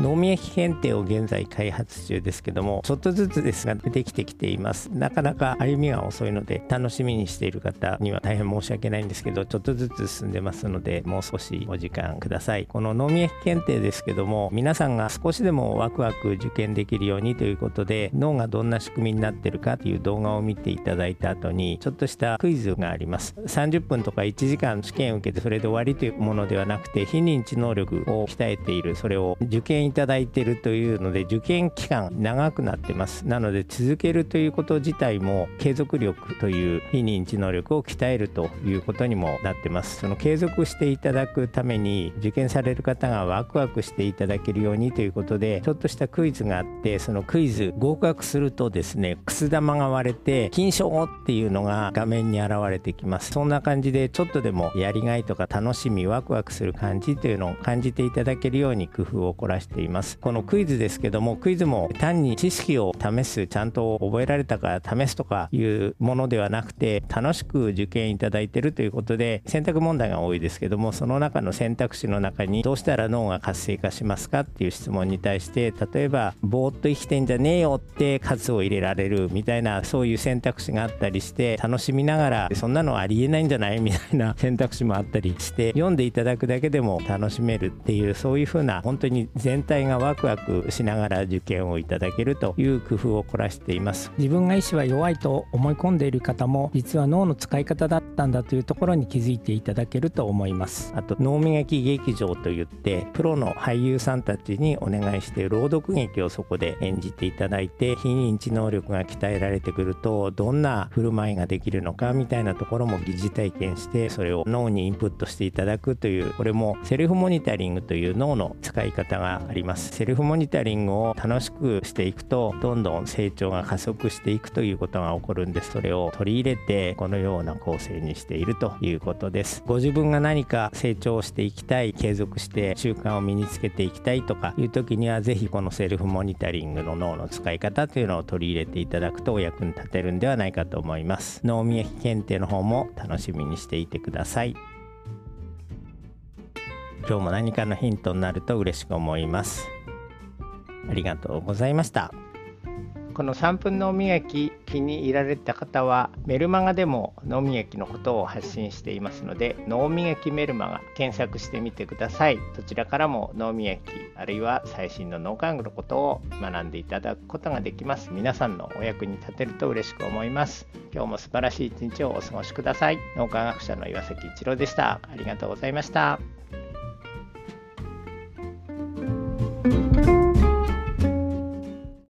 脳免疫検定を現在開発中ですけどもちょっとずつですができてきています。なかなか歩みが遅いので楽しみにしている方には大変申し訳ないんですけどちょっとずつ進んでますのでもう少しお時間ください。この脳免疫検定ですけども皆さんが少しでもワクワク受験できるようにということで脳がどんな仕組みになってるかという動画を見ていただいた後にちょっとしたクイズがあります。30分とか1時間試験を受けてそれで終わりというものではなくて非認知能力を鍛えているそれを受験いただいているというので受験期間長くなってます。なので続けるということ自体も継続力という非認知能力を鍛えるということにもなってます。その継続していただくために受験される方がワクワクしていただけるようにということでちょっとしたクイズがあってそのクイズ合格するとですねくす玉が割れて金賞っていうのが画面に現れてきます。そんな感じでちょっとでもやりがいとか楽しみワクワクする感じというのを感じていただけるように工夫を凝らしています。このクイズですけどもクイズも単に知識を試すちゃんと覚えられたか試すとかいうものではなくて楽しく受験いただいてるということで選択問題が多いですけどもその中の選択肢の中にどうしたら脳が活性化しますかっていう質問に対して例えばぼーっと生きてんじゃねえよって数を入れられるみたいなそういう選択肢があったりして楽しみながらそんなのありえないんじゃない？みたいな 選択肢もあったりして読んでいただくだけでも楽しめるっていうそういうふうな本当に全体がワクワクしながら受験をいただけるという工夫を凝らしています。自分が意志は弱いと思い込んでいる方も実は脳の使い方だったんだというところに気づいていただけると思います。あと脳磨き劇場といってプロの俳優さんたちにお願いして朗読劇をそこで演じていただいて非認知能力が鍛えられてくるとどんな振る舞いができるのかみたいなところも疑似体験してそれを脳にインプットしていただくというこれもセルフモニタリングという脳の使い方があります。セルフモニタリングを楽しくしていくとどんどん成長が加速していくということが起こるんです。それを取り入れてこのような構成にしているということです。ご自分が何か成長していきたい継続して習慣を身につけていきたいとかいう時には是非このセルフモニタリングの脳の使い方というのを取り入れていただくとお役に立てるんではないかと思います。脳みや検定の方も楽しみにしていてください。今日も何かのヒントになると嬉しく思います。ありがとうございました。この3分脳磨き気に入られた方はメルマガでも脳磨きのことを発信していますので脳磨きメルマガ検索してみてください。そちらからも脳磨きあるいは最新の脳科学のことを学んでいただくことができます。皆さんのお役に立てると嬉しく思います。今日も素晴らしい一日をお過ごしください。脳科学者の岩崎一郎でした。ありがとうございました。